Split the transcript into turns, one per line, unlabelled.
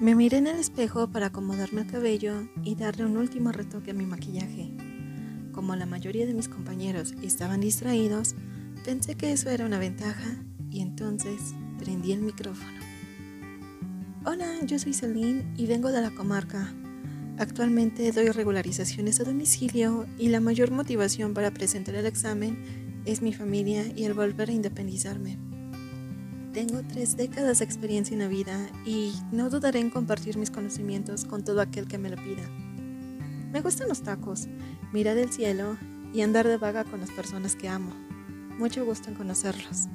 Me miré en el espejo para acomodarme el cabello y darle un último retoque a mi maquillaje. Como la mayoría de mis compañeros estaban distraídos, pensé que eso era una ventaja y entonces prendí el micrófono. Hola, yo soy Celine y vengo de la comarca. Actualmente doy regularizaciones a domicilio y la mayor motivación para presentar el examen es mi familia y el volver a independizarme. Tengo tres décadas de experiencia en la vida y no dudaré en compartir mis conocimientos con todo aquel que me lo pida. Me gustan los tacos, mirar el cielo y andar de vaga con las personas que amo. Mucho gusto en conocerlos.